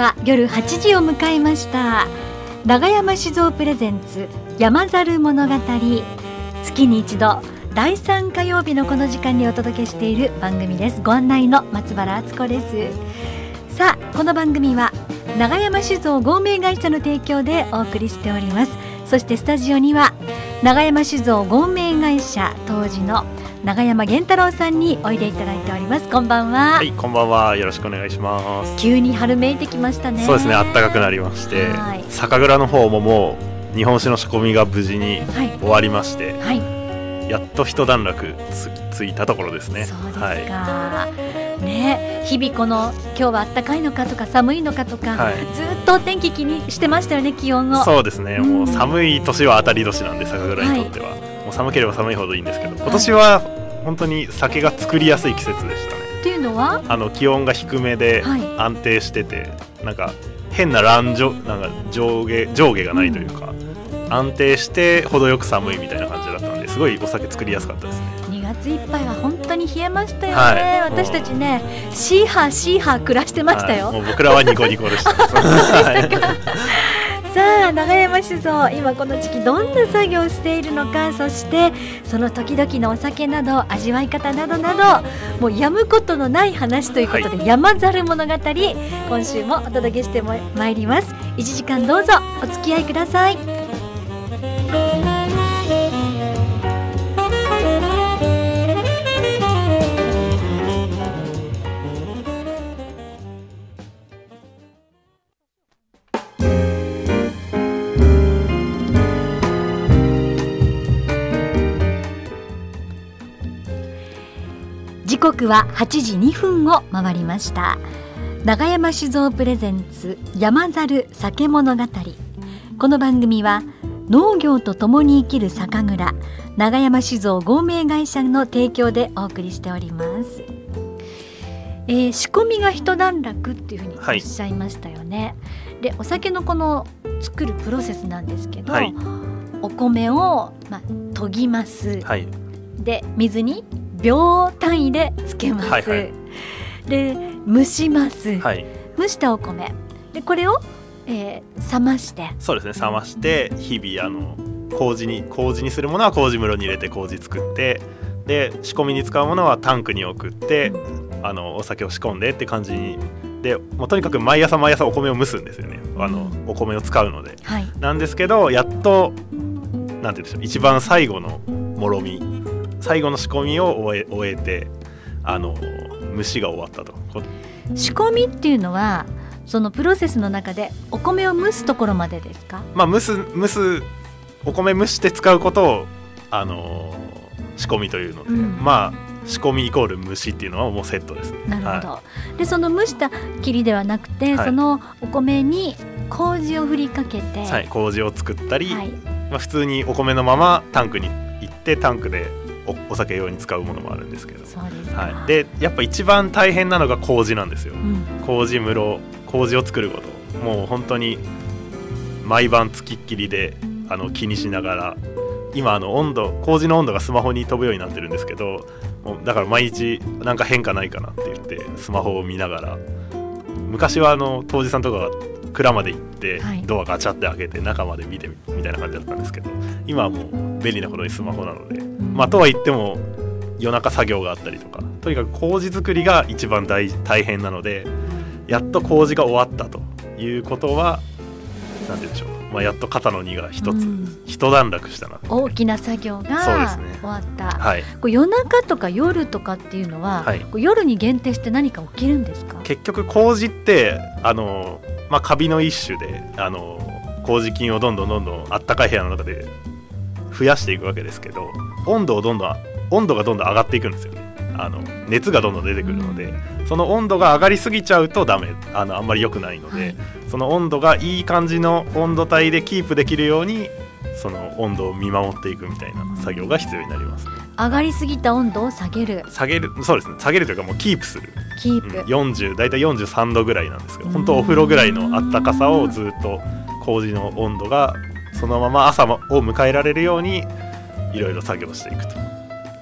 は夜8時を迎えました。長山酒造プレゼンツ山猿物語。月に一度第3火曜日のこの時間にお届けしている番組です。ご案内の松原敦子です。さあこの番組は長山酒造合名会社の提供でお送りしております。そしてスタジオには長山酒造合名会社当時の長山源太郎さんにおいでいただいております。こんばんは。はいこんばんは。よろしくお願いします。急に春めいてきましたね。そうですね。暖かくなりまして酒蔵の方ももう日本酒の仕込みが無事に終わりまして、はい、やっと一段落つついたところですね。そうですか、はい、ね日々この今日は暖かいのかとか寒いのかとか、はい、ずっとお天気気にしてましたよね気温を。そうですね、うん、もう寒い年は当たり年なんで酒蔵にとっては、もう寒ければ寒いほどいいんですけど今年は本当に酒が作りやすい季節でしたね。っていうのは？あの気温が低めで安定してて、はい、なんか変な乱上なんか上下上下がないというか、うん、安定して程よく寒いみたいな感じだったのですごいお酒作りやすかったですね。2月いっぱいは本当に冷えましたよね、はい、私たちねシーハーシーハー暮らしてましたよ、はい、もう僕らはニコニコでした。さあ長山酒造今この時期どんな作業をしているのかそしてその時々のお酒など味わい方などなどもうやむことのない話ということで、はい、山猿物語今週もお届けしてまいります。1時間どうぞお付き合いください刻は8時2分を回りました。長山酒造プレゼンツ山猿酒物語。この番組は農業とともに生きる酒蔵長山酒造合名会社の提供でお送りしております、えー、仕込みが一段落っていうふうにおっしゃいましたよね、はい、でお酒のこの作るプロセスなんですけど、はい、お米をまあ研ぎます、はい、で水に秒単位でつけます、はいはい、で蒸します、はい、蒸したお米。でこれを、えー、冷まして。そうですね。冷まして日々あの麹に麹にするものは麹室に入れて麹作ってで仕込みに使うものはタンクに送って、うん、あのお酒を仕込んでって感じに。でもうとにかく毎朝毎朝お米を蒸すんですよね。あの、お米を使うので、はい、なんですけどやっとなんて言うんでしょう。一番最後のもろみ最後の仕込みを終え終えてあの蒸しが終わったと。仕込みっていうのはそのプロセスの中でお米を蒸すところまでですか？まあ蒸す蒸すお米蒸して使うことをあの仕込みというので、うん、まあ仕込みイコール蒸しっていうのはもうセットです、ね、なるほど、はい、でその蒸したきりではなくて、はい、そのお米に麹を振りかけて、はい、麹を作ったり、はい、まあ、普通にお米のままタンクに行ってタンクでお酒用に使うものもあるんですけど。はい、でやっぱ一番大変なのが麹なんですよ、うん、麹室麹を作ること。もう本当に毎晩つきっきりであの気にしながら。今あの温度麹の温度がスマホに飛ぶようになってるんですけどもうだから毎日なんか変化ないかなって言ってスマホを見ながら。昔はあの杜氏さんとかが蔵まで行って、ドアガチャって開けて中まで見てみたいな感じだったんですけど今はもう便利なことにスマホなので、まあとは言っても夜中作業があったりとかとにかく麹作りが一番大大変なのでやっと麹が終わったということは何て言うんでしょうまあ、やっと肩の荷が一つ、うん、一段落したな。大きな作業が終わった、ねはい、こ夜中とか夜とかっていうのは、はい、夜に限定して何か起きるんですか？結局麹ってあのまあ、カビの一種であの麹菌をどんどんどんどんあったかい部屋の中で増やしていくわけですけど温度をどんどん温度がどんどん上がっていくんですよねあの熱がどんどん出てくるので、うん、その温度が上がりすぎちゃうとダメ。あのあんまり良くないので、はい、その温度がいい感じの温度帯でキープできるようにその温度を見守っていくみたいな作業が必要になります、上がりすぎた温度を下げる。下げるそうですね。下げるというかもうキープする。キープ、うん、40大体43度ぐらいなんですけど本当お風呂ぐらいのあったかさをずっと麹の温度がそのまま朝を迎えられるようにいろいろ作業していくと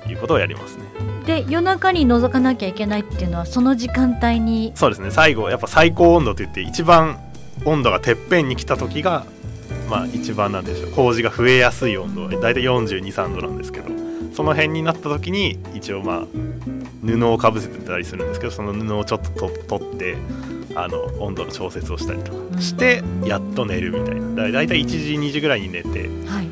いうことをやりますねで夜中に覗かなきゃいけないっていうのはその時間帯にそうですね。最後やっぱ最高温度といって一番温度がてっぺんに来た時がまあ一番なんでしょう。麹が増えやすい温度は大体423度なんですけどその辺になった時に一応まあ布をかぶせてたりするんですけどその布をちょっと取ってあの温度の調節をしたりとかしてやっと寝るみたいな。だだいたい1時2時ぐらいに寝て、はい、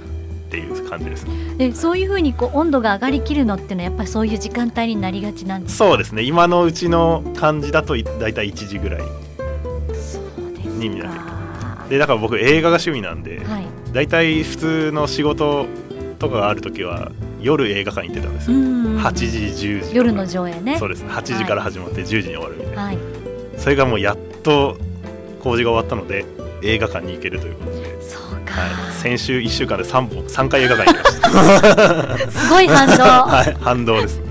っていう感じですね。でそういうふうにこう温度が上がりきるのっていうのはやっぱりそういう時間帯になりがちなんですそうですね。今のうちの感じだとだいたい1時ぐらいになるでだから僕映画が趣味なんで、はい、だいたい普通の仕事とかがある時は夜映画館行ってたんですよ。8時10時夜の上映ね。そうです。8時から始まって10時に終わるみたいな、はい、それがもうやっと工事が終わったので映画館に行けるということで。そうか、はい、先週1週間で3本3回映画館行きました。すごい反動。はい。反動です。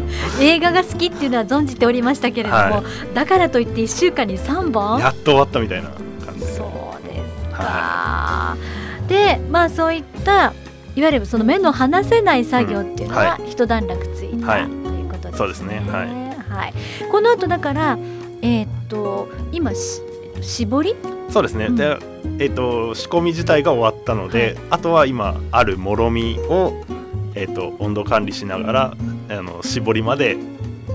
映画が好きっていうのは存じておりましたけれども、はい、だからといって1週間に3本？やっと終わったみたいな感じで。そうですか、はい、でまあそういったいわゆるその目の離せない作業っていうのは一段落ついた、はい、ということですね。そうですね。はい、はい、この後だからえー、っと今し絞りそうですね、うん、でえー、っと仕込み自体が終わったので、はい、あとは今あるもろみを、えー、っと温度管理しながらあの絞りまで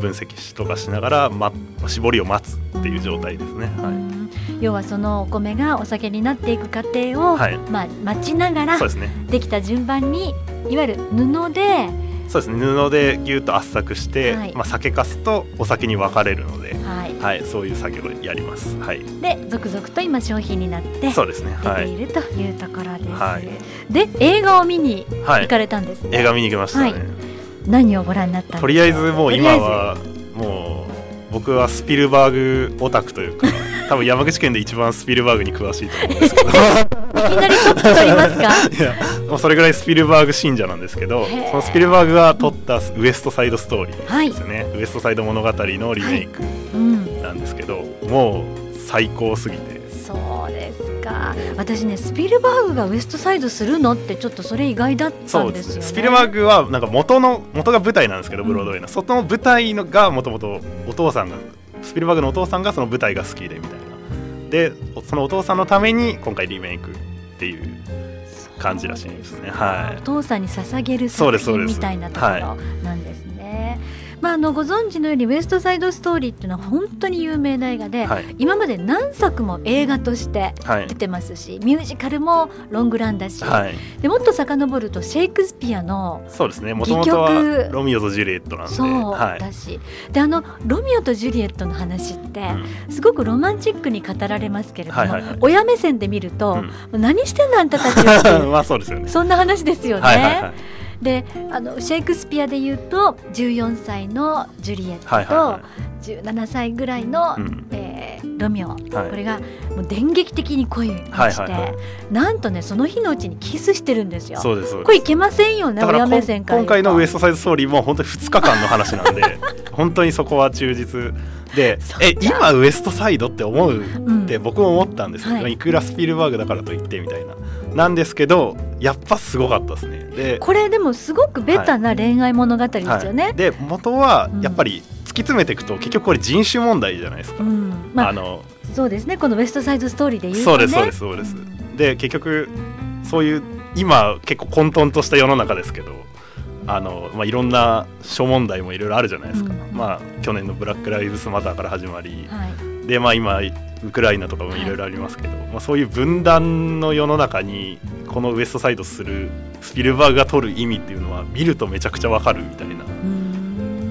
分析とかしながら、ま、絞りを待つっていう状態ですね。はい。要はそのお米がお酒になっていく過程を、はい、まあ、待ちながらできた順番にいわゆる布でそうですね。布でぎゅっと圧搾して、はい、まあ、酒粕とお酒に分かれるので、はい、はい、そういう作業をやります。はい、で続々と今商品になってそうですね、出ているというところです。はい、で映画を見に行かれたんですね。映画見に行きましたね。何をご覧になったとりあえずもう今はもう僕はスピルバーグオタクというか 多分山口県で一番スピルバーグに詳しいと思うんですけど。い きなりトップ取りますか？いやもうそれぐらいスピルバーグ信者なんですけどそのスピルバーグが撮ったウエストサイドストーリーですよね、はい、ウエストサイド物語のリメイクなんですけど、はいうん、もう最高すぎて。そうですか。私ねスピルバーグがウエストサイドするのってちょっとそれ意外だったんですよ、ね、スピルバーグはなんか元の元が舞台なんですけどブロードウェイの、うん、その舞台のがもともとお父さんがスピルバーグのお父さんがその舞台が好きでみたいな。でそのお父さんのために今回リメイクっていう感じらしいですね。はい、お父さんに捧げる作品みたいなところなんですまあ、あのご存知のように「ウエスト・サイド・ストーリー」っていうのは本当に有名な映画で、はい、今まで何作も映画として出てますし、はい、ミュージカルもロングランだし、はい、でもっと遡るとシェイクスピアのそうですね。もともとはロミオとジュリエットなんで。そうだし、であのロミオとジュリエットの話って、すごくロマンチックに語られますけれども、はいはいはい、親目線で見ると、うん、何してんのあんたたちは まあそうですよね。そんな話ですよね。はいはいはいであのシェイクスピアでいうと14歳のジュリエットと、はいはい、17歳ぐらいの、うん、えー、ロミオ、はい、これがもう電撃的に恋にして、はいはいはい、なんとねその日のうちにキスしてるんですよ。そうですこれいけませんよね親目線から今回のウエストサイドストーリーも本当に2日間の話なんで 本当にそこは忠実でえ今ウエストサイドって思うって僕も思ったんですけど、うんはい、いくらスピルバーグだからといってみたいななんですけどやっぱすごかったですね。でこれでもすごくベタな恋愛物語ですよね、はい。はい、で元はやっぱり突き詰めていくと、結局これ人種問題じゃないですか、うん。まあ、あのそうですね。このウエストサイドストーリーで言うと、ね、そうですそうですそうです、うん、で結局そういう今結構混沌とした世の中ですけどあの、まあ、いろんな諸問題もいろいろあるじゃないですか、うん、まあ、去年のブラック・ライブスマターから始まり、はい、で、まあ、今ウクライナとかもい。ろいろありますけど、はい、まあ、そういう分断の世の中にこのウエストサイドするスピルバーグが取る意味っていうのは見るとめちゃくちゃわかるみたいな。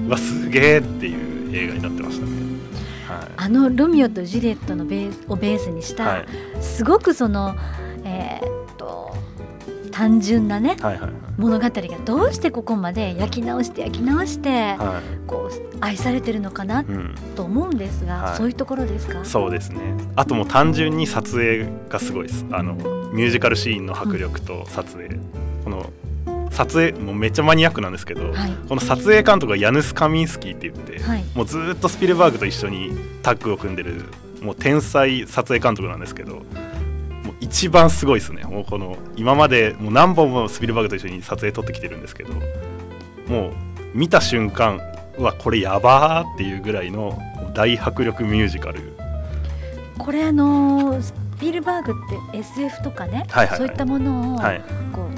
わすげえっていう映画になってましたね。はい、あのロミオとジュリエットのベースをベースにした、はい、すごくその、えー、っと単純なね、はいはいはい、物語がどうしてここまで焼き直して焼き直して、はい、こう愛されてるのかなと思うんですが、うんはい、そういうところですか？そうですね。あともう単純に撮影がすごいです。あのミュージカルシーンの迫力と撮影、うん、この撮影もうめっちゃマニアックなんですけど、はい、この撮影監督がヤヌス・カミンスキーって言って、はい、もうずっとスピルバーグと一緒にタッグを組んでるもう天才撮影監督なんですけど一番すごいですね。もうこの今までもう何本もスピルバーグと一緒に撮影撮ってきてるんですけどもう見た瞬間うわこれやばーっていうぐらいの大迫力ミュージカル。これあのー、スピルバーグって SF とかね、はいはいはい、そういったものをこ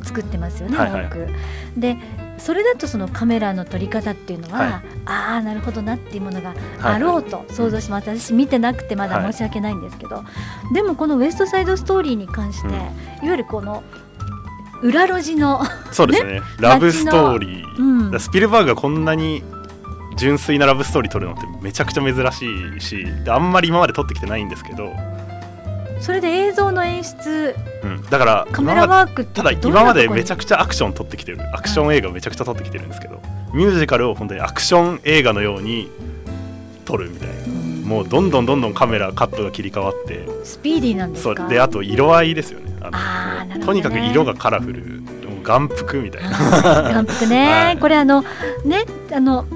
う作ってますよね、はいはい。でそれだとそのカメラの撮り方っていうのは、はい、ああなるほどなっていうものがあろうと想像します、はいはい、私見てなくてまだ申し訳ないんですけど、はい、でもこの「ウエストサイドストーリー」に関して、うん、いわゆるこの裏路地のそうですね。ラブストーリー、うん、スピルバーグがこんなに純粋なラブストーリー撮るのってめちゃくちゃ珍しいしあんまり今まで撮ってきてないんですけどそれで映像の演出、うん、だからカメラワークただ今までめちゃくちゃアクション撮ってきてる。アクション映画めちゃくちゃ撮ってきてるんですけど、はい、ミュージカルを本当にアクション映画のように撮るみたいな、うん、もうどんどんどんどんカメラカットが切り替わって。スピーディーなんですか？であと色合いですよね。あの、ね、とにかく色がカラフル。眼福みたいな。眼福ね、はい、これあのねあの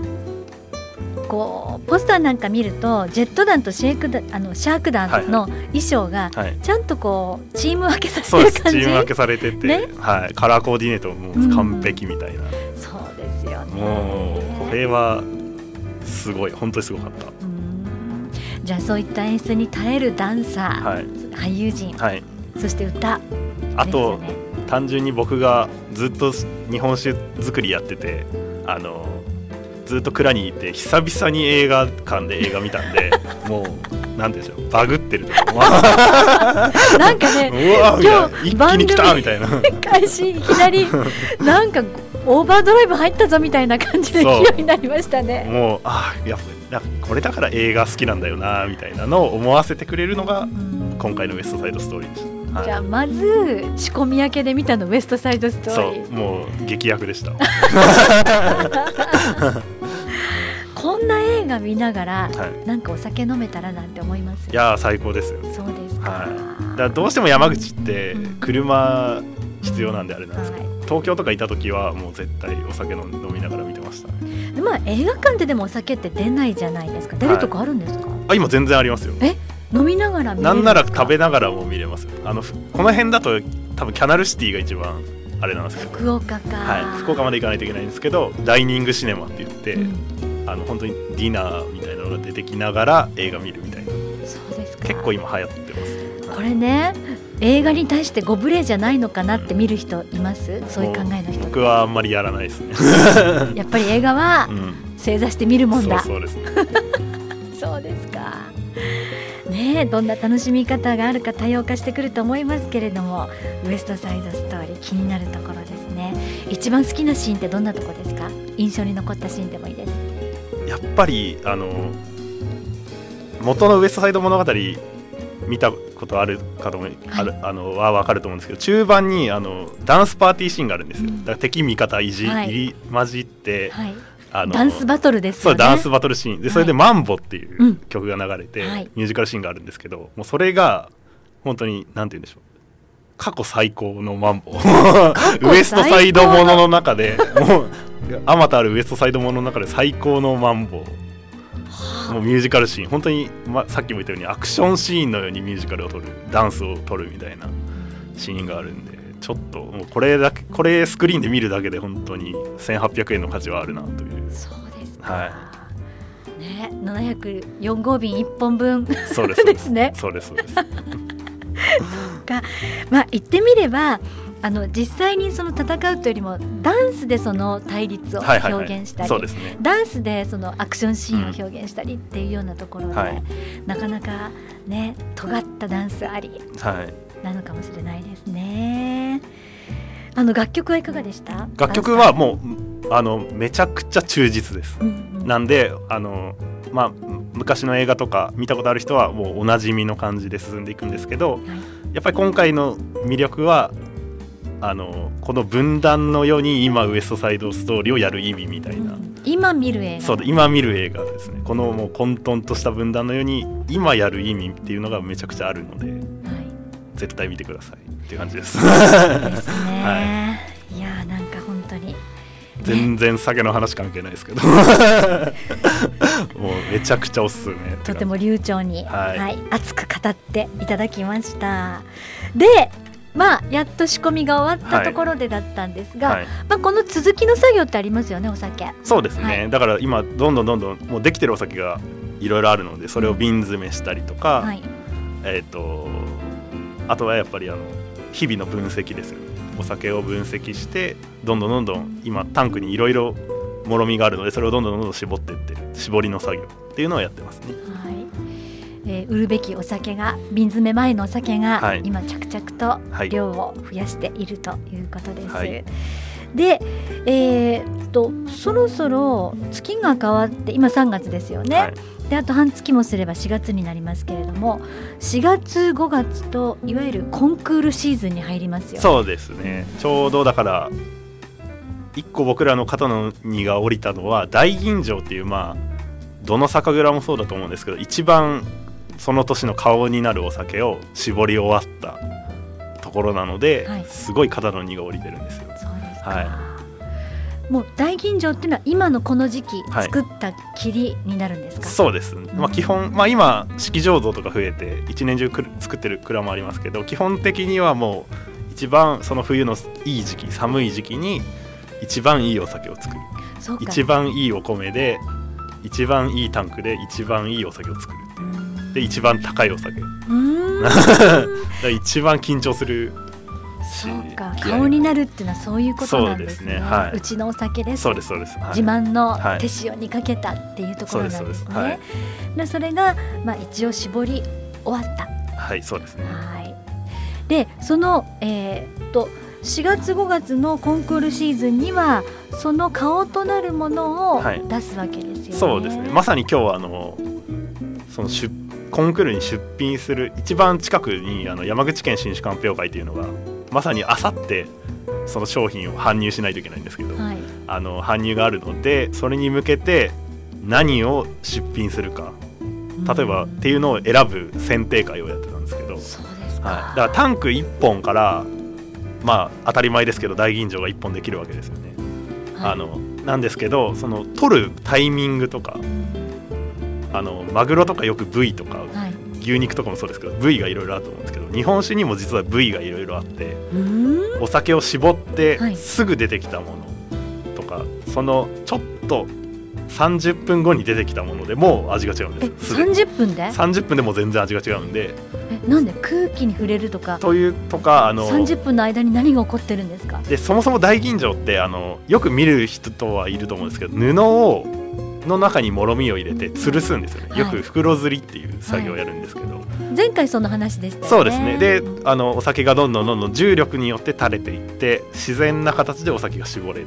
こうポスターなんか見るとジェット団とシェイクダあのシャーク団の衣装がちゃんとこうチーム分けさせてる感じ、チーム分けされてて、ね、はい、カラーコーディネートも完璧みたいな、うん、そうですよね。もうこれはすごい本当にすごかった。じゃあそういった演出に耐えるダンサー、はい、俳優陣、はい、そして歌、あと、ね、単純に僕がずっと日本酒作りやっててあのずっと蔵にいて久々に映画館で映画見たんでもうなんでしょうバグってるとなんかねうわ今日一気に来たみたいな開始いきなりなんかオーバードライブ入ったぞみたいな感じで勢いになりましたねもうあやっぱこれだから映画好きなんだよなみたいなのを思わせてくれるのが今回の「ウエストサイドストーリー」でした。はい、じゃあまず仕込み明けで見たのウエストサイドストーリーそうもう劇薬でしたこんな映画見ながら、はい、なんかお酒飲めたらなんて思います？いや最高ですよ。そうですか,、はい、だどうしても山口って車必要なんであれなんですけど、うんはい、東京とかいた時はもう絶対お酒飲みながら見てました、ね、まあ映画館ででもお酒って出ないじゃないですか。出るとこあるんですか、あ今全然ありますよ。え？飲みながらなんなら食べながらも見れますあのこの辺だと多分キャナルシティが一番あれなんですけど福岡か、はい、福岡まで行かないといけないんですけどダイニングシネマって言って、うん、あの本当にディナーみたいなのが出てきながら映画見るみたいな。そうですか。結構今流行ってます、これね映画に対してご無礼じゃないのかなって見る人います、うん、そういう考えの人。僕はあんまりやらないですね。やっぱり映画は正座して見るもんだ、そうですね。そうですか。ねどんな楽しみ方があるか多様化してくると思いますけれどもウエストサイドストーリー気になるところですね。一番好きなシーンってどんなとこですか？印象に残ったシーンでもいいですやっぱりあの元のウエストサイド物語見たことある方も、はい、あるあのは分かると思うんですけど中盤にあのダンスパーティーシーンがあるんですよ、うん、だから敵味方いじ、はい、入り混じって、はい。あのダンスバトルですよね。ダンスバトルシーン。でそれで「マンボ」っていう曲が流れて、はい、ミュージカルシーンがあるんですけどもうそれが本当になんて言うんでしょう。過去最高のマンボ。ウエストサイドものの中でもうあまたあるウエストサイドものの中で最高のマンボもうミュージカルシーン。本当に、ま、さっきも言ったようにアクションシーンのようにミュージカルを撮るダンスを撮るみたいなシーンがあるんでちょっともうこれだけこれスクリーンで見るだけで本当に1800円の価値はあるなという。そうですか、はい。ね、704号便1本分。そうですです。ね。そうですそうです。そう か。まあ言ってみればあの実際にその戦うというよりもダンスでその対立を表現したり、ダンスでそのアクションシーンを表現したりっていうようなところで、うんはい、なかなかね尖ったダンスあり、はい。なのかもしれないですね。あの楽曲はいかがでした？楽曲は。もうあのめちゃくちゃ忠実です。うんうん、なんであのまあ昔の映画とか見たことある人はもうおなじみの感じで進んでいくんですけど、はい、やっぱり今回の魅力はあのこの分断のように今ウエストサイドストーリーをやる意味みたいな、うん、今見る映画そう今見る映画ですねこのもう混沌とした分断のように今やる意味っていうのがめちゃくちゃあるので。絶対見てくださいっていう感じです。ですね。はい、いやなんか本当に。全然酒の話関係ないですけど もうめちゃくちゃおすすめとても流暢に、はい、はい、熱く語っていただきましたでまあやっと仕込みが終わったところでだったんですが、はい、まあこの続きの作業ってありますよねお酒。そうですね、はい、だから今どんどんどんどんもうできてるお酒がいろいろあるのでそれを瓶詰めしたりとか、はい、えっ、ー、とあとはやっぱりあの日々の分析ですよね。お酒を分析してどんどんどんどん今タンクにいろいろもろみがあるのでそれをどんどんどんどん絞っていってる。絞りの作業っていうのをやってますね。はいえー、売るべきお酒が瓶詰め前のお酒が、はい、今着々と量を増やしているということです。はい、で、えー、とそろそろ月が変わって今3月ですよね。はい、であと半月もすれば4月になりますけれども4月5月といわゆるコンクールシーズンに入りますよ、そうですね。ちょうどだから一個僕らの肩の荷が下りたのは大吟醸っていうまあどの酒蔵もそうだと思うんですけど一番その年の顔になるお酒を絞り終わったところなので、はい、すごい肩の荷が下りてるんですよ。そうですはい。もう大吟醸っていうのは今のこの時期作った霧になるんですか、はい、そうです、まあ、基本、まあ、今式醸造とか増えて一年中く作ってる蔵もありますけど基本的にはもう一番その冬のいい時期寒い時期に一番いいお酒を作る。一番いいお米で一番いいタンクで一番いいお酒を作るで一番高いお酒 一番緊張するそうか顔になるっていうのはそういうことなんですね。ねはい、うちのお酒です。そうですそうです。はい、自慢の手塩にかけたっていうところなんですね。はい、でそれがまあ一応絞り終わった。はいそうですね。はい。でそのえー、っと4月5月のコンクールシーズンにはその顔となるものを出すわけですよね。そうですね。まさに今日はあのその出コンクールに出品する一番近くにあの山口県新酒鑑評会というのがまさにあさってその商品を搬入しないといけないんですけど、はい、あの搬入があるのでそれに向けて何を出品するか例えばっていうのを選ぶ選定会をやってたんですけどはい、だからタンク1本からまあ当たり前ですけど大吟醸が1本できるわけですよね。はい、あのなんですけどその取るタイミングとかあのマグロとかよく部位とか、はい、牛肉とかもそうですけど部位がいろいろあると思うんですけど日本酒にも実は部位がいろいろあってお酒を絞ってすぐ出てきたものとか、はい、そのちょっと30分後に出てきたものでもう味が違うんです30分で？30分でも全然味が違うんで。えなんで空気に触れるとか？というとかあの30分の間に何が起こってるんですか？でそもそも大吟醸ってあのよく見る人はいると思うんですけど布をの中にもろみを入れて吊るすんですよね、よく袋吊りっていう作業をやるんですけど、はい、前回その話でした、ね、そうですね。であのお酒がどんどんどんどん重力によって垂れていって自然な形でお酒が絞れる。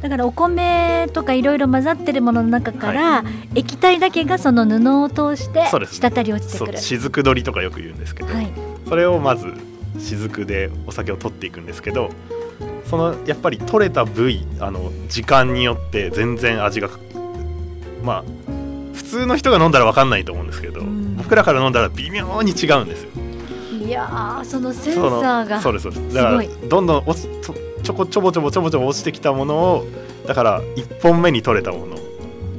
だからお米とかいろいろ混ざってるものの中から、はい、液体だけがその布を通して滴り落ちてくる。雫取りとかよく言うんですけど、はい、それをまず雫でお酒を取っていくんですけどそのやっぱり取れた部位あの時間によって全然味がまあ普通の人が飲んだら分かんないと思うんですけど、うん、僕らから飲んだら微妙に違うんですよ。いやそのセンサーが。そうですそうです。だからどんどん落ちちょこちょぼちょぼちょぼちょぼ落ちてきたものをだから1本目に取れたもの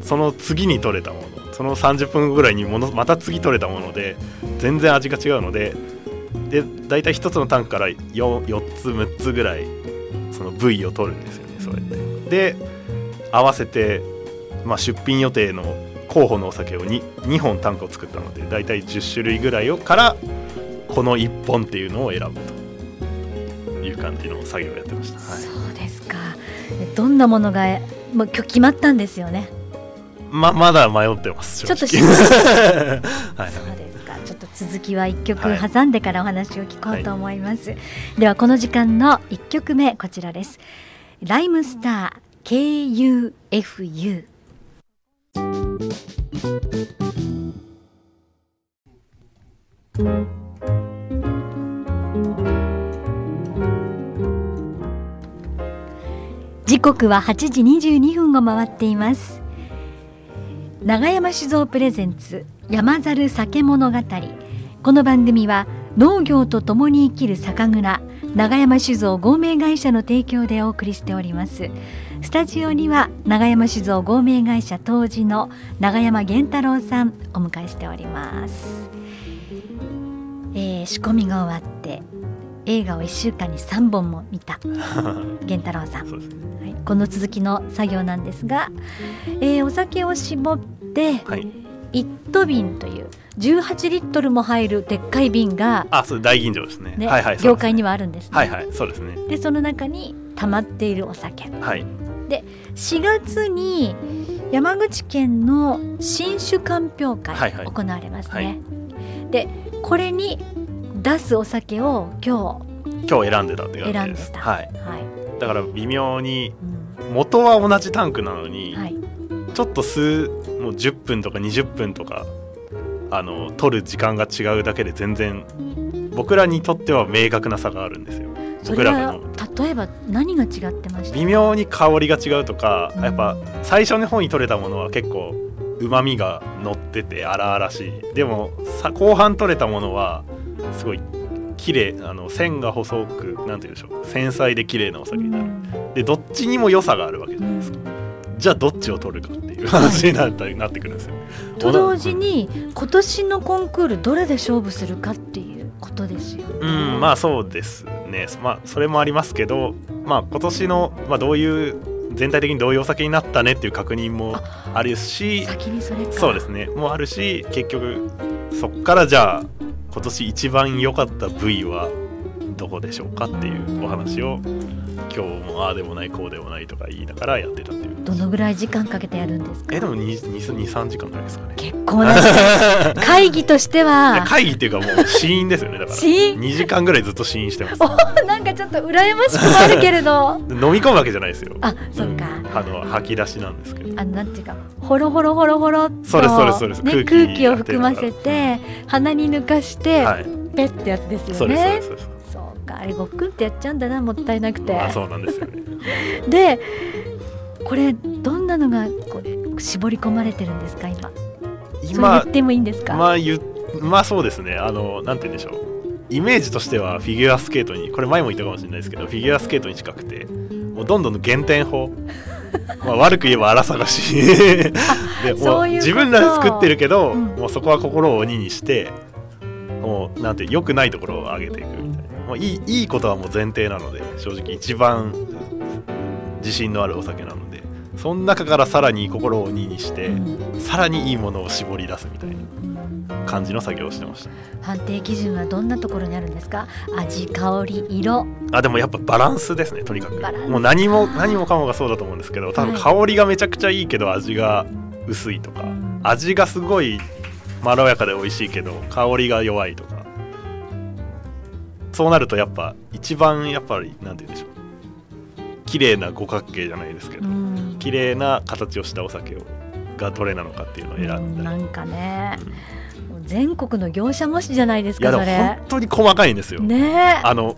その次に取れたものその30分後ぐらいにものまた次取れたもので全然味が違うのでで大体1つのタンクから 4, 4つ6つぐらいその部位を取るんですよねそうやってで合わせてまあ、出品予定の候補のお酒を 2, 2本タンクを作ったので大体10種類ぐらいをからこの1本っていうのを選ぶと。いう感じの作業をやってました、はい、そうですか。どんなものがもう今日決まったんですよね。ままだ迷ってますちょっと はい、そうですか。ちょっと続きは1曲挟んでからお話を聞こうと思います、はい、ではこの時間の1曲目こちらです。ライムスター KUFU 時刻は8時22分を回っています。長山酒造プレゼンツ山猿酒物語。この番組は農業とともに生きる酒蔵長山酒造合名会社の提供でお送りしております。スタジオには長山酒造合名会社当時の長山源太郎さんお迎えしております、えー、仕込みが終わって映画を1週間に3本も見た 源太郎さん、ね、はい、この続きの作業なんですが、えー、お酒を絞って、はい、一斗瓶という18リットルも入るでっかい瓶があそう大吟醸ですね、ね、はいはい、業界にはあるんです、ね、はいはいそうですね。でその中に溜まっているお酒。はいで4月に山口県の新酒鑑評会行われますね、はい。はい、でこれに出すお酒を今日今日選んでたって感じで。すはい、はい、だから微妙に元は同じタンクなのに、はい、ちょっと数もう10分とか20分とかあの取る時間が違うだけで全然僕らにとっては明確な差があるんですよ。僕らの。例えば何が違ってました？微妙に香りが違うとか、うん、やっぱ最初の方に取れたものは結構うまみが乗ってて荒々しい。でもさ後半取れたものはすごい綺麗あの線が細くなんて言うんでしょう繊細で綺麗なお酒になる、うん、でどっちにも良さがあるわけじゃないですか、うん、じゃあどっちを取るかっていう話になったり、なってくるんですよ。と同時に今年のコンクールどれで勝負するかっていうことですよ、うんまあそうですね。まあそれもありますけどまあ今年の、まあ、どういう全体的にどういうお酒になったねっていう確認もあるし先にそれそうですね。もあるし結局そこからじゃあ今年一番良かった部位はどこでしょうかっていうお話を今日もああでもないこうでもないとか言いながらやってたっていうどのぐらい時間かけてやるんですか？えでも23時間ぐらいですかね。結構な会議としては。会議っていうかもう試飲ですよね。だから。2時間ぐらいずっと試飲してます。なんかちょっと羨ましくもあるけれど。飲み込むわけじゃないですよ。あそっか、うん、あの吐き出しなんですけど。あなんていうかほろほろほろほろっとそうですそうですそうです、ね、空気を含ませて鼻に抜かして、はい、ペッってやつですよね。そうですそうですそうです。かあれごっくんってやっちゃうんだなもったいなくて、あ、そうなんですよね。でこれどんなのがこう絞り込まれてるんですか今？今言ってもいいんですか？まあ言まあそうですね。あのなんて言うんでしょう。イメージとしてはフィギュアスケートにこれ前も言ったかもしれないですけどフィギュアスケートに近くてもうどんどん減点法。まあ悪く言えば荒探し。でもう自分らで作ってるけど、うん、もうそこは心を鬼にしてもうなんて良くないところを上げていくみたいな。もういいいいことはもう前提なので正直一番自信のあるお酒なのでその中からさらに心を2にして、うん、さらにいいものを絞り出すみたいな感じの作業をしてました。判定基準はどんなところにあるんですか？味香り色。あでもやっぱバランスですねとにかく。もう何も何もかもがそうだと思うんですけど多分香りがめちゃくちゃいいけど味が薄いとか、はい、味がすごいまろやかで美味しいけど香りが弱いとか。そうなるとやっぱ一番やっぱりなんて言うんでしょう綺麗な五角形じゃないですけど、うん、綺麗な形をしたお酒をがどれなのかっていうのを選んだなんかね、うん、全国の業者模試じゃないですかいや本当に細かいんですよ。ね。あの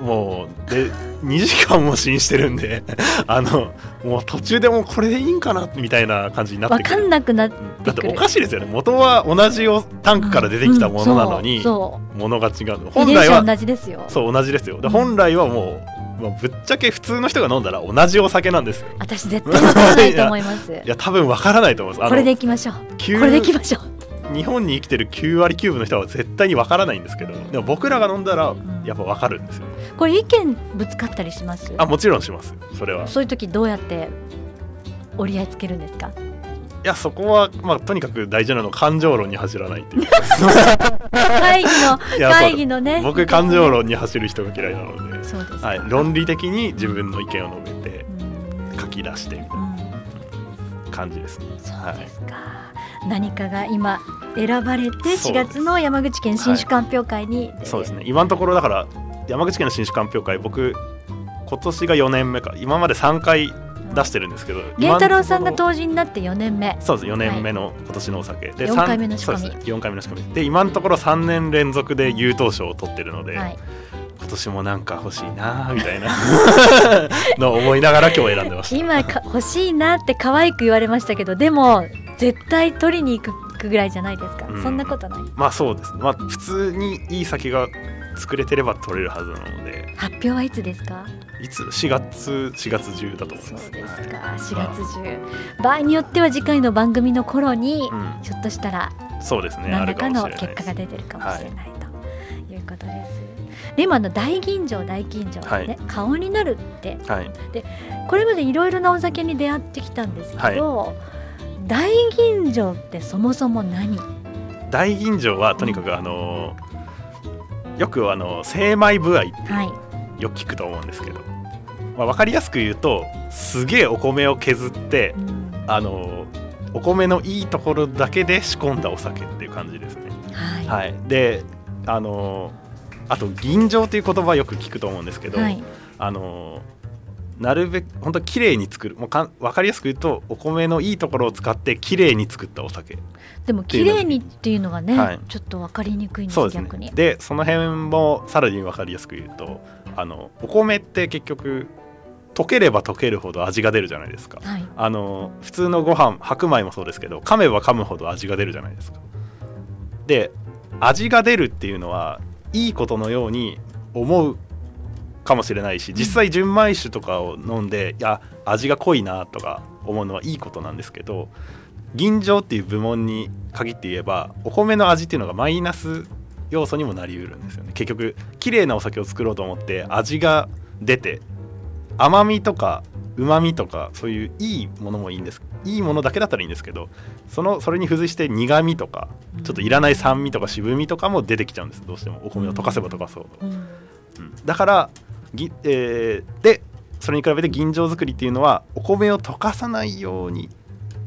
もうで2時間も試飲してるんで あのもう途中でもこれでいいんかなみたいな感じになって分かんなくなってだっておかしいですよね。元は同じタンクから出てきたものなのに、うんうん、ものが違う本来は同じですよ。そう同じですよ。で本来はもう、まあ、ぶっちゃけ普通の人が飲んだら同じお酒なんですよ。私絶対分からないと思います。いや多分分からないと思います。これでいきましょう。これでいきましょう。日本に生きてる9割9分の人は絶対にわからないんですけどでも僕らが飲んだらやっぱわかるんですよ、これ意見ぶつかったりします？あもちろんします。それは。そういう時どうやって折り合いつけるんですか？いやそこは、まあ、とにかく大事なのは感情論に走らないっていう。会議の 会議のね。僕感情論に走る人が嫌いなので。そうですはい、論理的に自分の意見を述べて書き出してみたいな感じですね。そうですか、はい、何かが今選ばれて4月の山口県新酒鑑評会に、はい、そうですね。今のところだから山口県の新酒鑑評会僕今年が4年目か。今まで3回出してるんですけど源太郎さんが当時になって4年目。そうです4年目の今年のお酒、はい、で4回目の仕込み。4回目の仕込み。で今のところ3年連続で優等賞を取ってるので、はい、今年もなんか欲しいなみたいな。のを思いながら今日選んでました。今か欲しいなって可愛く言われましたけどでも絶対取りに行くぐらいじゃないですか、うん、そんなことない。まあそうですまあ普通にいい酒が作れてれば取れるはずなので。発表はいつですか？いつ？4月4月中だと思います。そうですか。4月中、場合によっては次回の番組の頃に、うん、ひょっとしたらそうですね。何らかの結果が出てるかもしれない、はい、ということです。で今の大吟醸大吟醸ね、はい、顔になるって、はい、でこれまでいろいろなお酒に出会ってきたんですけど、はい、大吟醸ってそもそも何？大吟醸はとにかくあのよくあの精米部合ってよく聞くと思うんですけど、まあ、分かりやすく言うとすげえお米を削って、うん、あのお米のいいところだけで仕込んだお酒っていう感じですね。はい、はい、であのあと吟醸という言葉よく聞くと思うんですけど、はい、あのなるべく本当綺麗に作る。もうか分かりやすく言うとお米のいいところを使って綺麗に作ったお酒。でも綺麗にっていうのがね、はい、ちょっと分かりにくいんですそうです、ね、逆に。でその辺もさらに分かりやすく言うとあのお米って結局溶ければ溶けるほど味が出るじゃないですか、はい、あの普通のご飯白米もそうですけど噛めば噛むほど味が出るじゃないですか。で味が出るっていうのはいいことのように思うかもしれないし実際純米酒とかを飲んでいや味が濃いなとか思うのはいいことなんですけど吟醸っていう部門に限って言えばお米の味っていうのがマイナス要素にもなりうるんですよね。結局綺麗なお酒を作ろうと思って味が出て甘みとかうまみとかそういういいものもいいんです。いいものだけだったらいいんですけどそのそれに付随して苦みとかちょっといらない酸味とか渋みとかも出てきちゃうんです。どうしても。お米を溶かせば溶かそうと、うん、だからぎ、えー、でそれに比べて吟醸作りっていうのはお米を溶かさないように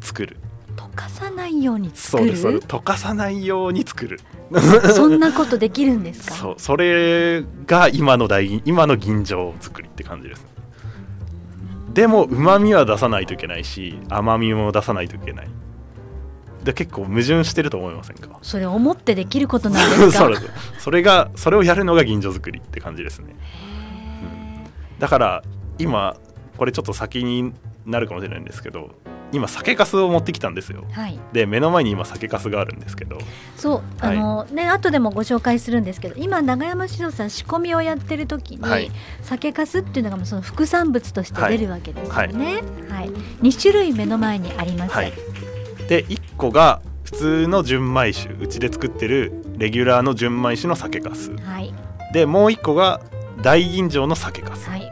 作る。溶かさないように作る？そうです溶かさないように作る。そんなことできるんですか？そうそれが今の大今の吟醸作りって感じです。でもうまみは出さないといけないし甘みも出さないといけない。で結構矛盾してると思いませんか？それ思ってできることなんですか？それがそれをやるのが吟醸作りって感じですねだから今これちょっと先になるかもしれないんですけど今酒粕を持ってきたんですよ、はい、で目の前に今酒粕があるんですけど。そう、はい、あのね後でもご紹介するんですけど今永山史郎さん仕込みをやってる時に、はい、酒粕っていうのがその副産物として出るわけですよね、はい。2種類目の前にあります、で1個が普通の純米酒うちで作ってるレギュラーの純米酒の酒粕、はい、でもう1個が大吟醸の酒粕、はい、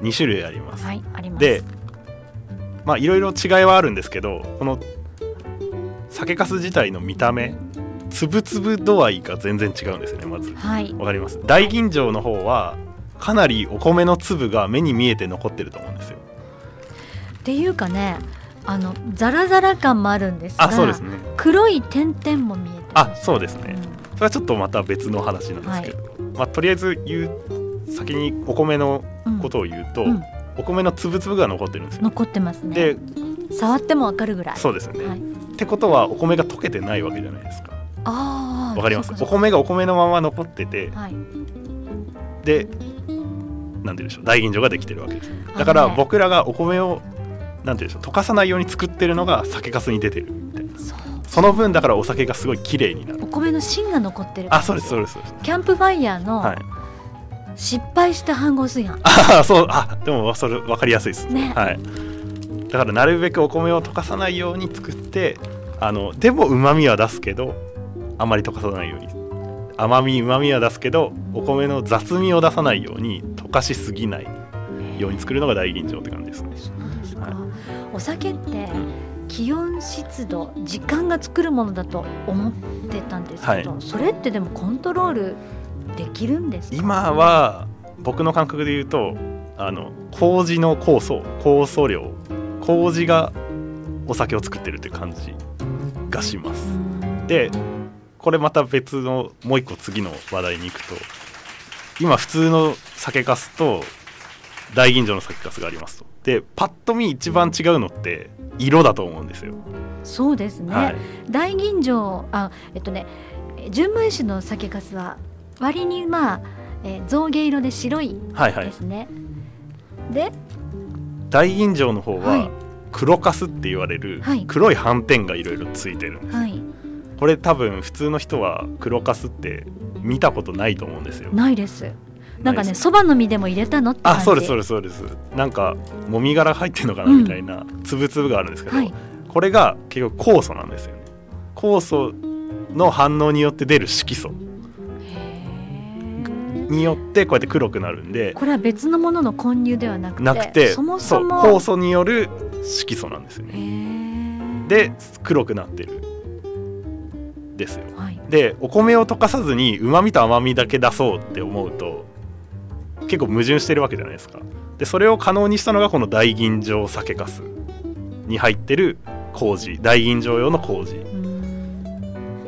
2種類あります。はい、あります。でまあいろいろ違いはあるんですけどこの酒粕自体の見た目つぶつぶ度合いが全然違うんですねまず。はい、わかります？大吟醸の方はかなりお米の粒が目に見えて残ってると思うんですよ。っていうかねあのザラザラ感もあるんですがあそうですね。黒い点々も見えてあそうですね、うん、それはちょっとまた別の話なんですけど、はい、まあ、とりあえず言う先にお米のことを言うと、うん、お米の粒々が残ってるんですよ。残ってますね。で触ってもわかるぐらい。そうですよね、はい、ってことはお米が溶けてないわけじゃないですか。あわかります？お米がお米のまま残ってて、はい、でなんていうんでしょう大吟醸ができてるわけです。だから僕らがお米をなんていうんでしょう溶かさないように作ってるのが酒粕に出てるみたいな。その分だからお酒がすごい綺麗になる。お米の芯が残ってるあそうですそうです。キャンプファイヤーの、はい失敗した飯合炊飯。あ あそうあでもそれ分かりやすいです、ね、はい。だからなるべくお米を溶かさないように作ってあのでもうまみは出すけどあまり溶かさないように。甘みうまみは出すけどお米の雑味を出さないように溶かしすぎないように作るのが大吟醸って感じですね。はい、お酒って気温湿度時間が作るものだと思ってたんですけど、はい、それってでもコントロールできるんです今は僕の感覚で言うとあの麹の酵素酵素量麹がお酒を作ってるって感じがします。でこれまた別のもう一個次の話題に行くと今普通の酒粕と大吟醸の酒粕がありますと。でパッと見一番違うのって色だと思うんですよ。そうですね、はい、大吟醸あえっとね純米酒の酒粕は割にまあ、えー、象牙色で白いですね。はいはい、で大吟醸の方は黒カスって言われる黒い斑点がいろいろついてるんです、はい、これ多分普通の人は黒カスって見たことないと思うんですよ。ないです。なんかねそばの実でも入れたのってあそうですそうですそうです。なんかもみ殻入ってるのかなみたいなつぶつぶがあるんですけど、うんはい、これが結局酵素なんですよね。酵素の反応によって出る色素によってこうやって黒くなるんでこれは別のものの混入ではなくてなくてそもそも酵素による色素なんですよ。ねで黒くなってるですよ、はい、でお米を溶かさずにうまみと甘みだけ出そうって思うと結構矛盾してるわけじゃないですか。でそれを可能にしたのがこの大吟醸酒粕に入ってる麹大吟醸用の麹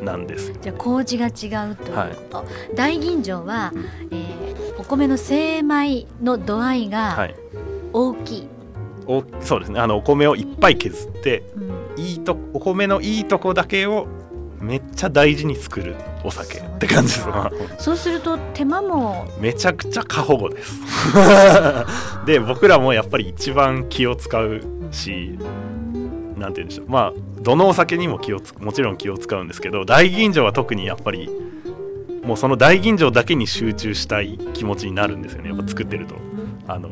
なんですじゃあ麹が違うということ、はい、大吟醸は、うん、えー、お米の精米の度合いが大きい、はいおそうですね。あのお米をいっぱい削って、うん、いいとお米のいいとこだけをめっちゃ大事に作るお酒って感じです。そうすると手間もめちゃくちゃ過保護です。で僕らもやっぱり一番気を使うしなんて言うんでしょう。まあどのお酒にも気をつもちろん気を使うんですけど大吟醸は特にやっぱりもうその大吟醸だけに集中したい気持ちになるんですよね。やっぱ作ってると。あの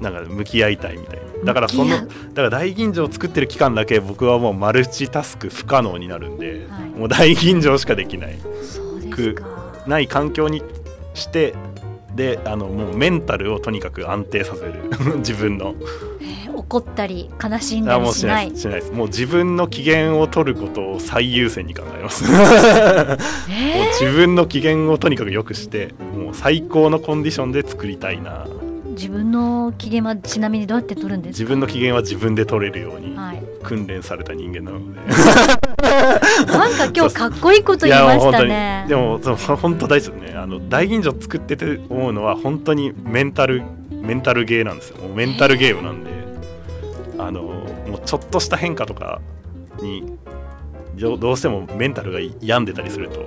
なんか向き合いたいみたいな。だからそのだから大吟醸を作ってる期間だけ僕はもうマルチタスク不可能になるんで、はい、もう大吟醸しかできない。くない環境にしてであのもうメンタルをとにかく安定させる。自分の、えー、怒ったり悲しんだりしない。しないです。もう自分の機嫌を取ることを最優先に考えます、えー、もう自分の機嫌をとにかく良くしてもう最高のコンディションで作りたいな自分の機嫌はちなみにどうやって取るんです自分の機嫌は自分で取れるように訓練された人間なので、なんか今日かっこいいこと言いましたね。でも本当大事ですね。あの大吟醸作ってて思うのは本当にメンタルメンタルゲーなんですよ。もうメンタルゲームなんで。あのもうちょっとした変化とかにどうしてもメンタルが病んでたりすると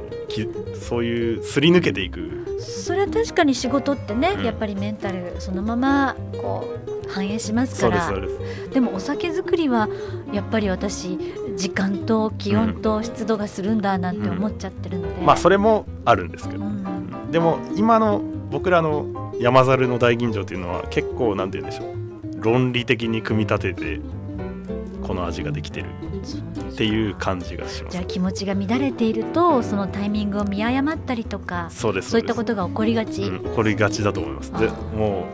そういうすり抜けていく。それは確かに仕事ってね、うん、やっぱりメンタルそのままこう反映しますから。でもお酒作りはやっぱり私時間と気温と湿度がするんだなんて思っちゃってるので、うんうん、まあそれもあるんですけど、でも今の僕らの山猿の大吟醸というのは結構なんて言うんでしょう。論理的に組み立ててこの味ができてるっていう感じがします。じゃあ気持ちが乱れているとそのタイミングを見誤ったりとかそうですそういったことが起こりがち、うん、起こりがちだと思います。でも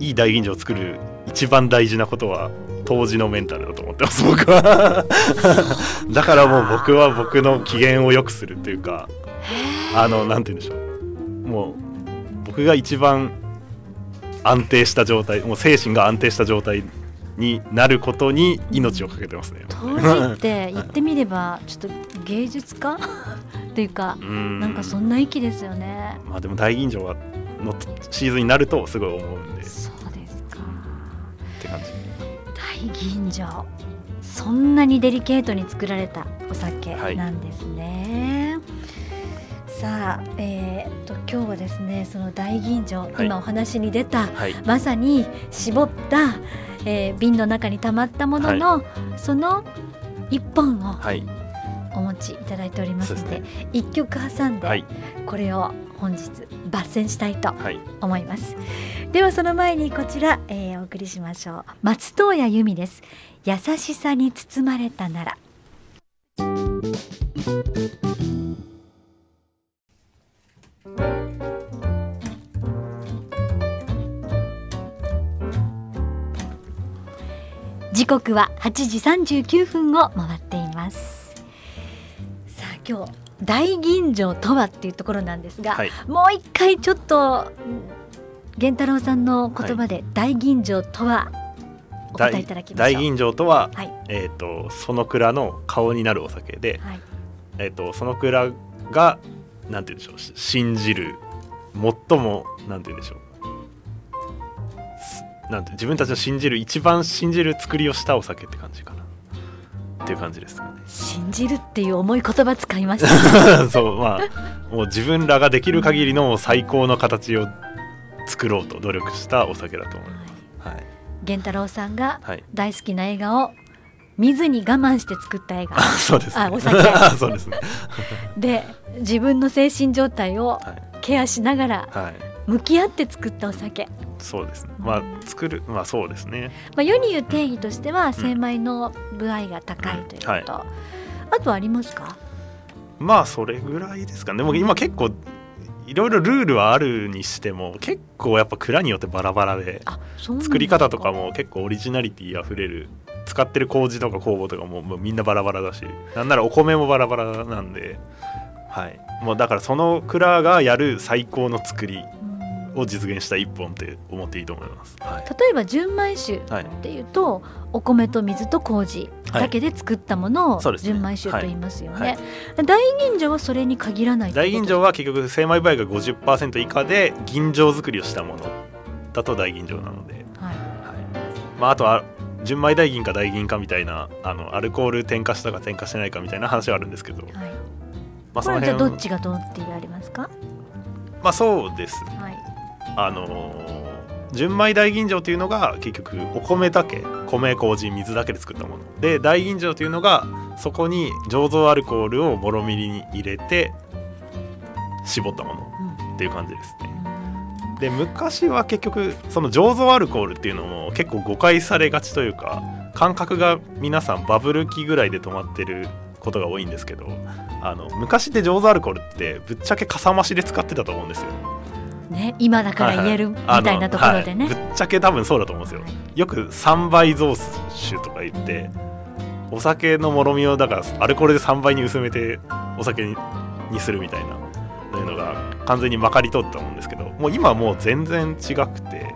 ういい大吟醸を作る一番大事なことは当時のメンタルだと思ってます 僕は。だからもう僕は僕の機嫌を良くするというかあのなんて言うんでしょう。もう僕が一番安定した状態もう精神が安定した状態になることに命をかけてますね。当時って言ってみれば ちょっと芸術家？というかなんかそんな域ですよね。まあでも大吟醸はのシーズンになるとすごい思うんで。そうですか。って感じ。大吟醸そんなにデリケートに作られたお酒なんですね。はい、さあ、えー、と今日はですねその大吟醸、はい、今お話に出た、はい、まさに絞ったえー、瓶の中に溜まったものの、はい、その一本をお持ちいただいておりますので一、ね、曲挟んでこれを本日抜粋したいと思います、はい、ではその前にこちら、えー、お送りしましょう。松任谷由実です。優しさに包まれたなら時刻は8時39分を回っています。さあ今日大吟醸とはっていうところなんですが、はい、もう一回ちょっと源太郎さんの言葉で大吟醸とはお答えいただき大吟醸とは、はい、えっ、ー、とその蔵の顔になるお酒で、はい、えっ、ー、とその蔵がなんて言うんでしょう信じる最もなんて言うんでしょうなんて自分たちの信じる一番信じる作りをしたお酒って感じかな。っていう感じですかね。信じるっていう重い言葉使いました、ね、そうまあもう自分らができる限りの最高の形を作ろうと努力したお酒だと思います、はい、源太郎さんが大好きな映画を見ずに我慢して作った映画、そうです、ね、あお酒。そうですね。で自分の精神状態をケアしながら、向き合って作ったお酒、そうですね。まあ作るまあそうですね、まあ、世に言う定義としては精米の部合が高いということ、うんはい、あとありますか？まあそれぐらいですかね。でも今結構いろいろルールはあるにしても結構やっぱ蔵によってバラバラで作り方とかも結構オリジナリティあふれる使ってる麹とか酵母とかももうみんなバラバラだしなんならお米もバラバラなんで、はい、もうだからその蔵がやる最高の作りを実現した一本って思っていいと思います、はい、例えば純米酒っていうと、はい、お米と水と麹だけで作ったものを純米酒と言いますよね、はい。大吟醸はそれに限らない大吟醸は結局精米倍が50%以下で吟醸作りをしたもの。だと大吟醸なので、はい。まあ、あとは純米大吟か大吟かみたいなあのアルコール添加したか添加してないかみたいな話はあるんですけど、はい。まあ、その辺。じゃどっちがどうって言われますか？まあそうです、はい、あの純米大吟醸というのが結局お米だけ米麹水だけで作ったもので大吟醸というのがそこに醸造アルコールをもろみりに入れて絞ったものっていう感じですね。で昔は結局その醸造アルコールっていうのも結構誤解されがちというか感覚が皆さんバブル期ぐらいで止まってることが多いんですけどあの昔で醸造アルコールってぶっちゃけかさ増しで使ってたと思うんですよ。ね、今だから言えるみたいなところでね、はいはい、ぶっちゃけ多分そうだと思うんですよ。よく3倍増酒とか言ってお酒のもろみをだからアルコールで3倍に薄めてお酒にするみたいなというのが完全にまかり通ったと思うんですけどもう今はもう全然違くて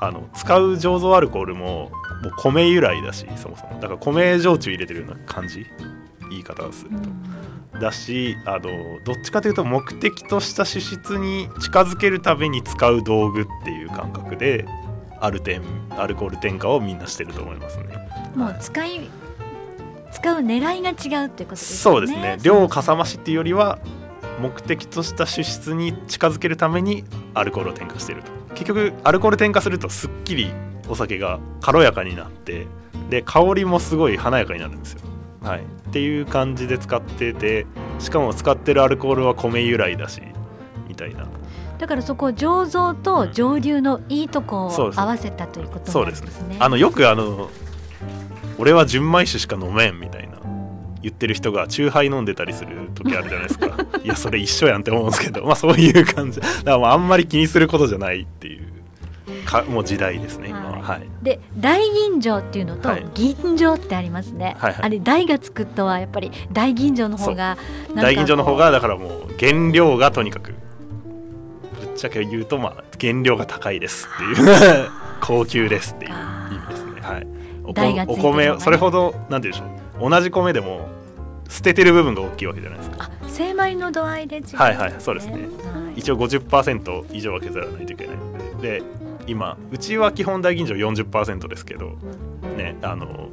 あの使う醸造アルコールももう米由来だしそもそも。だから米焼酎入れてるような感じ。言い方をすると。だしあのどっちかというと目的とした資質に近づけるために使う道具っていう感覚でアルテンアルコール添加をみんなしてると思いますね。もう使い、はい、使う狙いが違うっていうことですね。そうですね。量かさ増しっていうよりは目的とした脂質に近づけるためにアルコールを添加してると。結局アルコール添加するとすっきりお酒が軽やかになってで香りもすごい華やかになるんですよ。はい、っていう感じで使っててしかも使ってるアルコールは米由来だしみたいな。だからそこ醸造と蒸留のいいとこを合わせたということなんですね。す。ねあのよくあの俺は純米酒しか飲めんみたいな言ってる人が酎ハイ飲んでたりする時あるじゃないですか。いやそれ一緒やんって思うんですけどまあそういう感じ。だからまああんまり気にすることじゃないっていうかもう時代ですね、今は。はい、で大吟醸っていうのと吟醸ってありますね、はいはい、あれ大がつくとはやっぱり大吟醸の方が大吟醸の方がだからもう原料がとにかくぶっちゃけ言うとまあ原料が高いですっていう。高級ですっていう意味ですね。はい、おお米それほどなんて言うんでしょう。同じ米でも捨ててる部分が大きいわけじゃないですか。精米の度合いで違う、ね、はいはいそうですね。はい、一応50%以上は削らないといけないので。で今うちは基本大吟醸40%ですけどねあの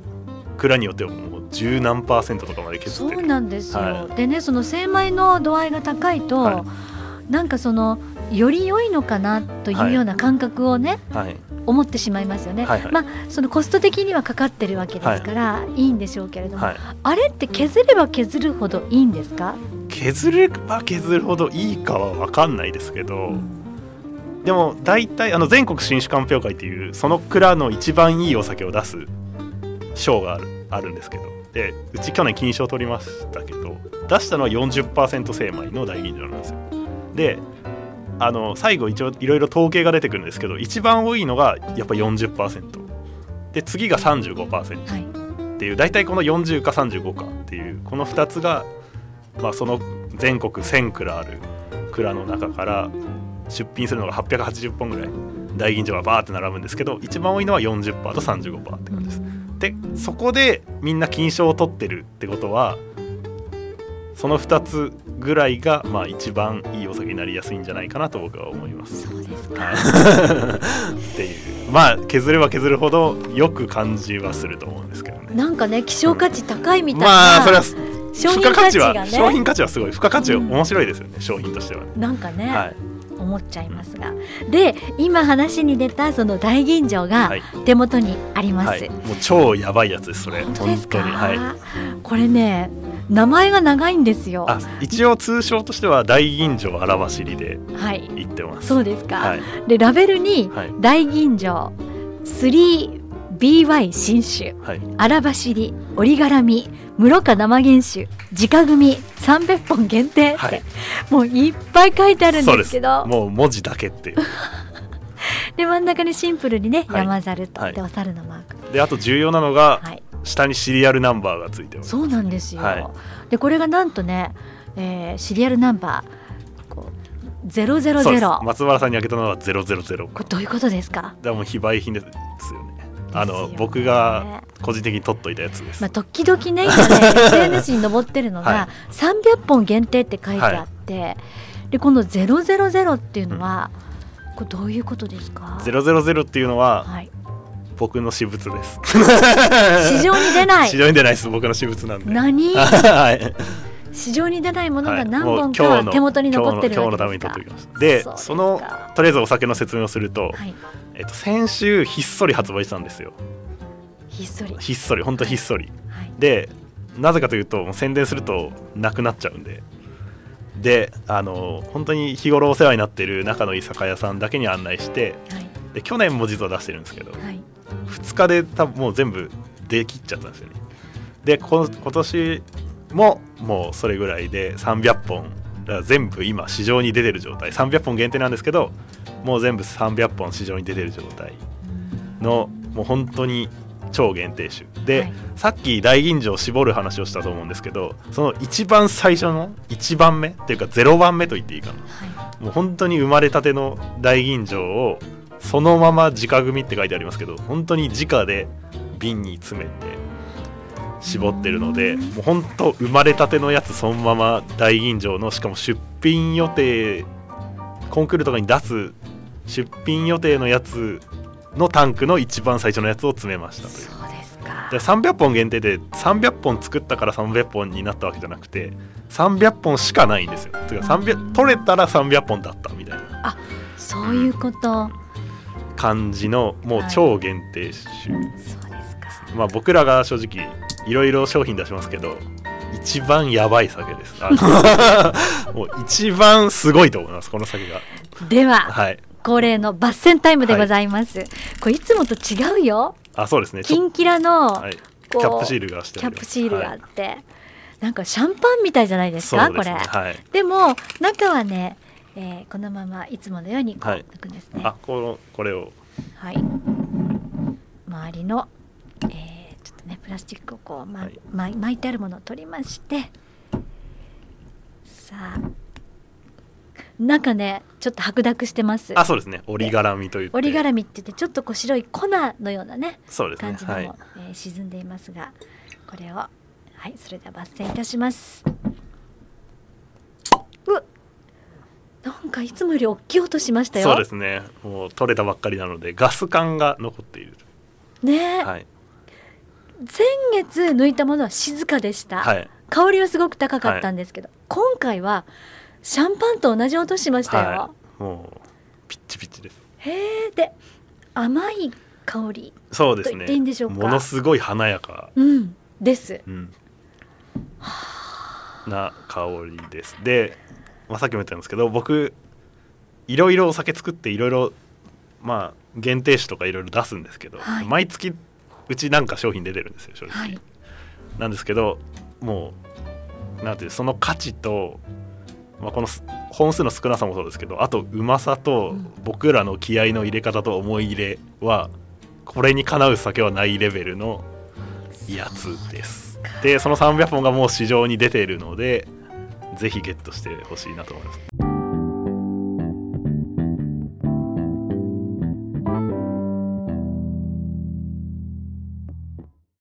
蔵によってはもう十何パーセントとかまで削ってそうなんですよ、はい、でねその精米の度合いが高いと、はい、なんかそのより良いのかなというような感覚をね、はい、思ってしまいますよね、はいはい、まあそのコスト的にはかかってるわけですから、はい、いいんでしょうけれども、はい、あれって削れば削るほどいいんですか？削れば削るほどいいかは分かんないですけど、うんでも大体あの全国新酒鑑評会っていうその蔵の一番いいお酒を出す賞があるあるんですけどでうち去年金賞取りましたけど出したのは40%精米の大吟醸なんですよ。であの最後一応いろいろ統計が出てくるんですけど一番多いのがやっぱ40%で次が35%っていう、はい、大体この40か35かっていうこの2つが、まあ、その全国1000蔵ある蔵の中から出品するのが880本ぐらい。大吟醸がバーって並ぶんですけど一番多いのは40%と35%って感じです。でそこでみんな金賞を取ってるってことはその2つぐらいがまあ一番いいお酒になりやすいんじゃないかなと僕は思います。そうですか。っていう。まあ削れば削るほどよく感じはすると思うんですけどね。なんかね希少価値高いみたいな、まあそれは商品価値は、ね、商品価値はすごい。付加価値は面白いですよね、うん、商品としては。なんかね、はい思っちゃいますが。で今話に出たその大吟醸が手元にあります、はい。はい、もう超やばいやつですそれ。本当に。はい。これね名前が長いんですよ。一応通称としては大吟醸荒走りで言ってます、はい、そうですか、はい、でラベルに大吟醸3 BY 新酒、はい、荒走り折り絡み室賀生原酒直組300本限定って、はい、もういっぱい書いてあるんですけど。もう文字だけっていう。で真ん中にシンプルにね、はい、山猿と、でお猿のマーク。であと重要なのが、下にシリアルナンバーがついてます。そうなんですよ、でこれがなんとね、えー、シリアルナンバーこうゼロゼロゼロ。松原さんに開けたのはゼロゼロゼロ。これどういうことですか？でも非売品ですよねあの僕が個人的に取っといたやつです。まあ時々ね今ね SNS に上ってるのが、はい、300本限定って書いてあって、はい、でこのゼロゼロゼロっていうのは、うん、これどういうことですか？ゼロゼロゼロっていうのは、はい、僕の私物です。市場に出ない。市場に出ないです。僕の私物なんで。何？はい。市場に出ないものが何本か手元に残ってる今日のために取っておきましたでそのとりあえずお酒の説明をすると、はい、えっと、先週ひっそり発売したんですよ。ひっそり。ひっそり本当ひっそり、はい、でなぜかというと宣伝するとなくなっちゃうんで。であの本当に日頃お世話になってる仲のいい酒屋さんだけに案内して、はい、で去年も実は出してるんですけど、はい、2日で多分もう全部出きっちゃったんですよね。で今年ももうそれぐらいで300本全部今市場に出てる状態。300本限定なんですけどもう全部300本市場に出てる状態のもう本当に超限定種。で、はい、さっき大吟醸を絞る話をしたと思うんですけどその一番最初の1番目っていうか0番目と言っていいかな、はい、もう本当に生まれたての大吟醸をそのまま直組って書いてありますけど本当に直で瓶に詰めて絞ってるのでもうほん。と生まれたてのやつそのまま大吟醸のしかも出品予定コンクールとかに出す出品予定のやつのタンクの一番最初のやつを詰めましたという。そうですか。で300本限定で300本作ったから300本になったわけじゃなくて300本しかないんですよ。てか300取れたら300本だったみたいな。あそういうこと、うん、感じのもう超限定種、はい、そうですか。まあ僕らが正直いろいろ商品出しますけど一番やばい酒です。もう一番すごいと思いますこの酒が。では、はい、恒例の抜栓タイムでございます、はい、これいつもと違うよ。あそうですね。キンキラの、はい、キャップシールがして。キャップシールがあって、はい、なんかシャンパンみたいじゃないですか、ね、これ、はい、でも中はね、えー、このままいつものようにこう抜くんですね、あこのこれを。はい。周りの、えーねプラスチックをこう、まはい、巻いてあるものを取りまして。さあ。中ねちょっと白濁してます。あそうですね。折り絡みという折り絡みって言ってちょっとこう白い粉のようなねそうですね。感じのも、はい、えー、沈んでいますがこれをはいそれでは抜栓いたします。うなんかいつもより大きい音しましたよ。そうですね。もう取れたばっかりなのでガス管が残っているね。はい。先月抜いたものは静かでした、はい、香りはすごく高かったんですけど、はい、今回はシャンパンと同じ音しましたよ、はい、もうピッチピチです。へえで甘い香り。そうですね。ものすごい華やか、うん、です、うん、な香りです。で、まあ、さっきも言ったんですけど僕いろいろお酒作っていろいろまあ限定種とかいろいろ出すんですけど、はい、毎月うちなんか商品出てるんですよ正直、はい、なんですけどもうなんていうその価値と、まあ、この本数の少なさもそうですけどあとうまさと僕らの気合の入れ方と思い入れはこれにかなう酒はないレベルのやつです。でその300本がもう市場に出ているのでぜひゲットしてほしいなと思います